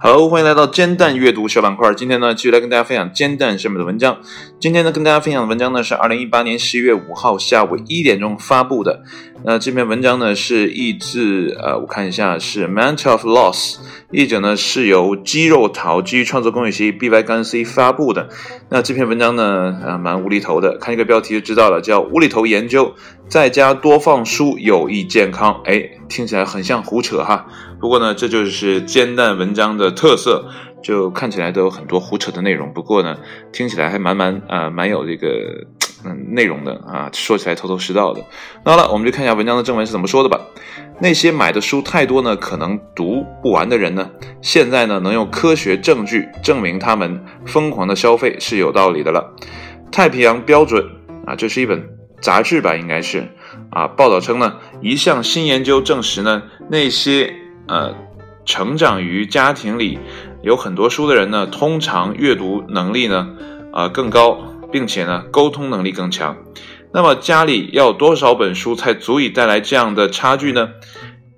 Hello，，欢迎来到煎蛋阅读小板块。今天呢，继续来跟大家分享煎蛋上面的文章。今天呢，跟大家分享的文章呢是二零一八年十一月五号下午一点钟发布的。那这篇文章呢是译自呃，我看一下是《Mental of Loss》，译者呢是由肌肉桃基于创作公益协议 B Y 杠 C 发布的。那这篇文章呢，啊，蛮无厘头的，看一个标题就知道了，叫“无厘头研究，在家多放书有益健康”。哎，听起来很像胡扯哈。不过呢，这就是煎蛋文章的特色，就看起来都有很多胡扯的内容。不过呢，听起来还蛮蛮啊，蛮有这个嗯内容的啊，说起来头头是道的。那好了，我们就看一下文章的正文是怎么说的吧。那些买的书太多呢，可能读不完的人呢，现在呢能用科学证据证明他们疯狂的消费是有道理的了。太平洋标准啊，这是一本杂志吧，应该是啊。报道称呢，一项新研究证实呢，那些呃，成长于家庭里有很多书的人呢，通常阅读能力呢，啊更高，并且呢，沟通能力更强。那么家里要多少本书才足以带来这样的差距呢？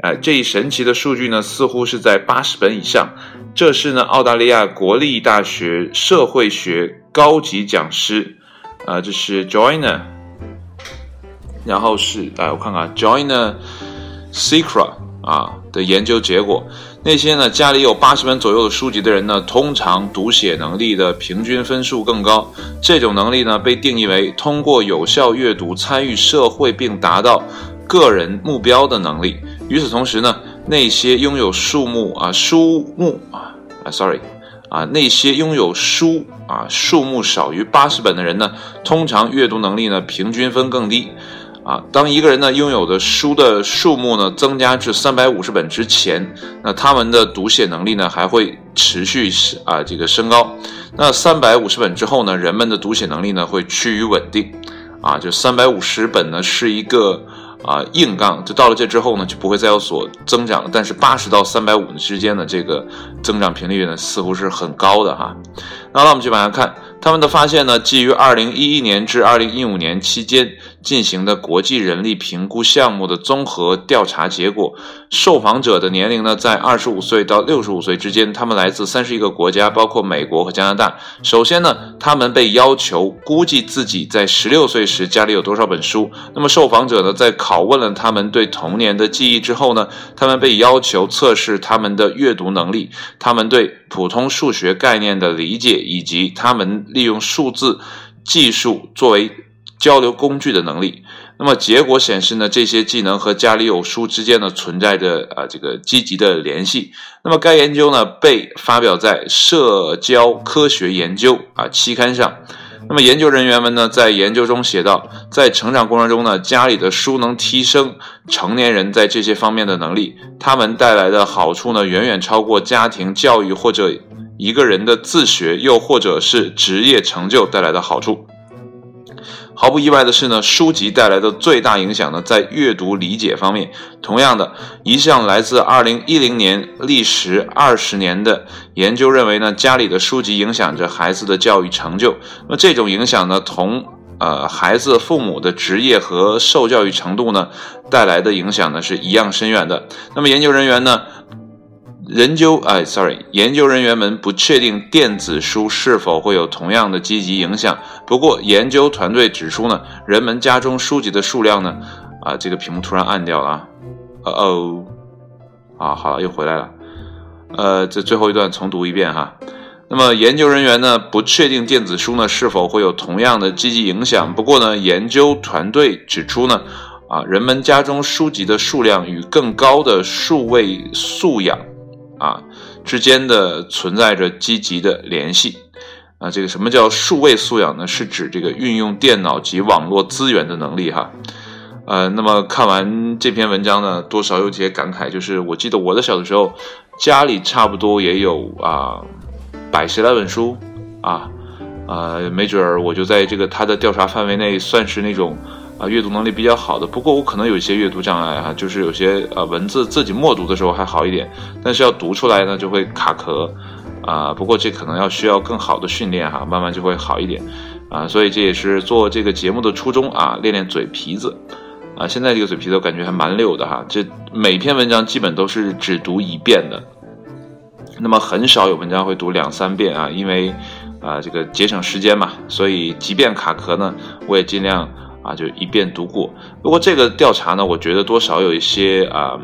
哎，这一神奇的数据呢，似乎是在八十本以上。这是呢，澳大利亚国立大学社会学高级讲师，啊，这是 Joiner，然后是哎，我看看 Joiner Secra。啊的研究结果，那些呢家里有八十本左右的书籍的人呢，通常读写能力的平均分数更高。这种能力呢被定义为通过有效阅读参与社会并达到个人目标的能力。与此同时呢，那些拥有数目啊书目啊啊，sorry 啊那些拥有书啊数目少于八十本的人呢，通常阅读能力呢平均分更低。啊，当一个人呢拥有的书的数目呢增加至三百五十本之前，那他们的读写能力呢还会持续是啊这个升高。那三百五十本之后呢，人们的读写能力呢会趋于稳定。啊，就三百五十本呢是一个啊硬杠，就到了这之后呢就不会再有所增长了。但是八十到三百五之间的这个增长频率呢似乎是很高的哈。那我们就往下看，他们的发现呢基于二零一一年至二零一五年期间。进行的国际人力评估项目的综合调查结果，受访者的年龄呢在二十五岁到六十五岁之间，他们来自三十一个国家，包括美国和加拿大。首先呢，他们被要求估计自己在十六岁时家里有多少本书。那么受访者呢在拷问了他们对童年的记忆之后呢，他们被要求测试他们的阅读能力、他们对普通数学概念的理解，以及他们利用数字技术作为。交流工具的能力，那么结果显示呢，这些技能和家里有书之间呢存在着啊这个积极的联系。那么该研究呢被发表在《社交科学研究》啊期刊上。那么研究人员们呢在研究中写道，在成长过程中呢，家里的书能提升成年人在这些方面的能力，他们带来的好处呢远远超过家庭教育或者一个人的自学，又或者是职业成就带来的好处。毫不意外的是呢，书籍带来的最大影响呢，在阅读理解方面。同样的，一项来自2010年、历时二十年的研究认为呢，家里的书籍影响着孩子的教育成就。那这种影响呢，同呃孩子父母的职业和受教育程度呢带来的影响呢是一样深远的。那么研究人员呢？研究，哎，sorry，研究人员们不确定电子书是否会有同样的积极影响。不过，研究团队指出呢，人们家中书籍的数量呢，啊，这个屏幕突然暗掉了啊，哦哦，啊，好了，又回来了。呃，这最后一段重读一遍哈。那么，研究人员呢，不确定电子书呢是否会有同样的积极影响。不过呢，研究团队指出呢，啊，人们家中书籍的数量与更高的数位素养。啊，之间的存在着积极的联系。啊，这个什么叫数位素养呢？是指这个运用电脑及网络资源的能力哈。呃，那么看完这篇文章呢，多少有些感慨，就是我记得我的小的时候，家里差不多也有啊百十来本书啊，呃，没准儿我就在这个他的调查范围内算是那种。啊，阅读能力比较好的，不过我可能有一些阅读障碍哈，就是有些呃文字自己默读的时候还好一点，但是要读出来呢就会卡壳，啊，不过这可能要需要更好的训练哈，慢慢就会好一点，啊，所以这也是做这个节目的初衷啊，练练嘴皮子。啊，现在这个嘴皮子我感觉还蛮溜的哈，这每篇文章基本都是只读一遍的，那么很少有文章会读两三遍啊，因为啊这个节省时间嘛，所以即便卡壳呢，我也尽量啊就一遍读过。不过这个调查呢，我觉得多少有一些啊，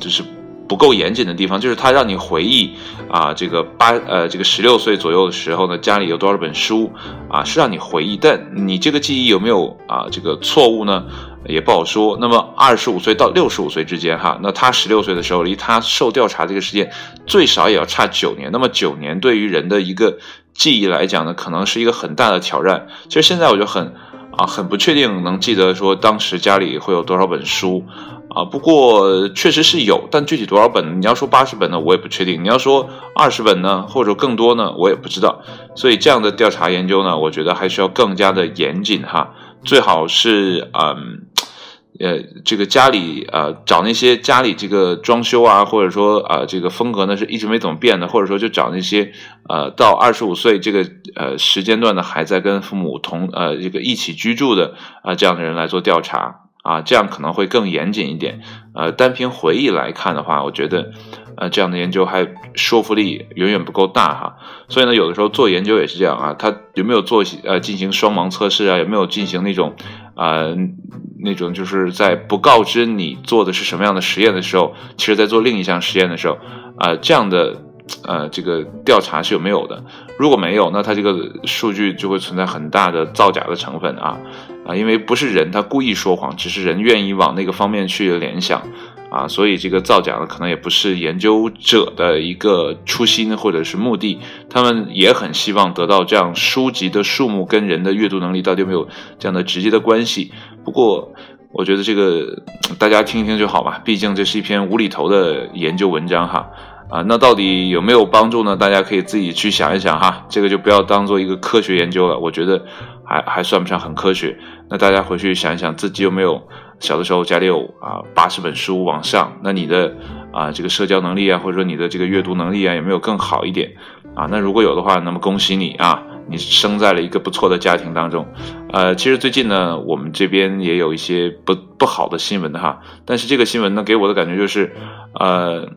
就是。不够严谨的地方，就是他让你回忆啊，这个八呃，这个十六岁左右的时候呢，家里有多少本书啊，是让你回忆，但你这个记忆有没有啊这个错误呢，也不好说。那么二十五岁到六十五岁之间哈，那他十六岁的时候离他受调查这个时间最少也要差九年，那么九年对于人的一个记忆来讲呢，可能是一个很大的挑战。其实现在我就很啊很不确定能记得说当时家里会有多少本书。啊，不过确实是有，但具体多少本？你要说八十本呢，我也不确定；你要说二十本呢，或者更多呢，我也不知道。所以这样的调查研究呢，我觉得还需要更加的严谨哈。最好是嗯，呃，这个家里呃找那些家里这个装修啊，或者说啊这个风格呢是一直没怎么变的，或者说就找那些呃到二十五岁这个呃时间段的还在跟父母同呃这个一起居住的啊这样的人来做调查。啊，这样可能会更严谨一点。呃，单凭回忆来看的话，我觉得，呃，这样的研究还说服力远远不够大哈。所以呢，有的时候做研究也是这样啊，他有没有做呃进行双盲测试啊？有没有进行那种啊那种就是在不告知你做的是什么样的实验的时候，其实在做另一项实验的时候啊，这样的呃这个调查是有没有的？如果没有，那它这个数据就会存在很大的造假的成分啊。啊，因为不是人他故意说谎，只是人愿意往那个方面去联想，啊，所以这个造假呢，可能也不是研究者的一个初心或者是目的，他们也很希望得到这样书籍的数目跟人的阅读能力到底有没有这样的直接的关系。不过，我觉得这个大家听一听就好吧，毕竟这是一篇无厘头的研究文章哈。啊，那到底有没有帮助呢？大家可以自己去想一想哈，这个就不要当做一个科学研究了，我觉得还还算不上很科学。那大家回去想一想，自己有没有小的时候家里有啊八十本书往上？那你的啊这个社交能力啊，或者说你的这个阅读能力啊，有没有更好一点啊？那如果有的话，那么恭喜你啊，你生在了一个不错的家庭当中。呃，其实最近呢，我们这边也有一些不不好的新闻哈，但是这个新闻呢，给我的感觉就是，呃。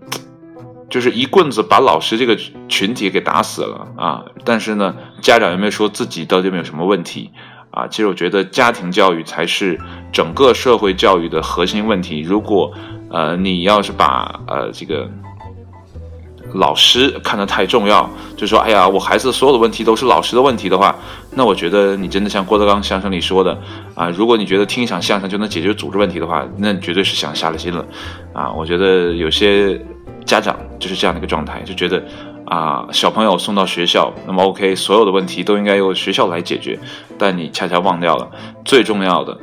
就是一棍子把老师这个群体给打死了啊！但是呢，家长有没有说自己到底有没有什么问题啊？其实我觉得家庭教育才是整个社会教育的核心问题。如果呃你要是把呃这个老师看得太重要，就说哎呀我孩子所有的问题都是老师的问题的话，那我觉得你真的像郭德纲相声里说的啊，如果你觉得听一场相声就能解决组织问题的话，那你绝对是想瞎了心了啊！我觉得有些。家长就是这样的一个状态，就觉得啊，小朋友送到学校，那么 OK，所有的问题都应该由学校来解决。但你恰恰忘掉了最重要的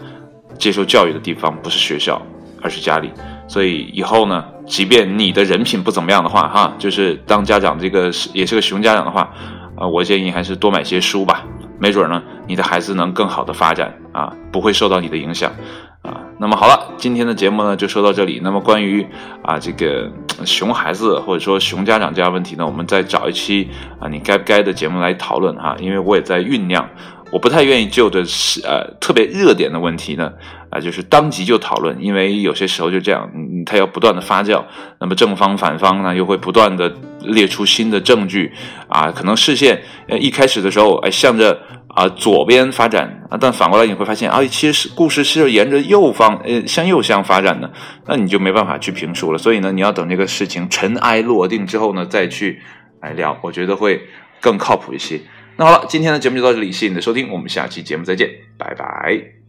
接受教育的地方不是学校，而是家里。所以以后呢，即便你的人品不怎么样的话，哈，就是当家长这个也是个熊家长的话，啊，我建议还是多买些书吧，没准呢，你的孩子能更好的发展啊，不会受到你的影响。啊，那么好了，今天的节目呢就说到这里。那么关于啊这个熊孩子或者说熊家长这样问题呢，我们再找一期啊你该不该的节目来讨论哈。因为我也在酝酿，我不太愿意就着是呃特别热点的问题呢啊就是当即就讨论，因为有些时候就这样，它要不断的发酵，那么正方反方呢又会不断的列出新的证据啊，可能视线呃一开始的时候哎向着。啊，左边发展啊，但反过来你会发现啊，其实故事是沿着右方，呃，向右向发展的，那你就没办法去评述了。所以呢，你要等这个事情尘埃落定之后呢，再去来聊，我觉得会更靠谱一些。那好了，今天的节目就到这里，谢谢你的收听，我们下期节目再见，拜拜。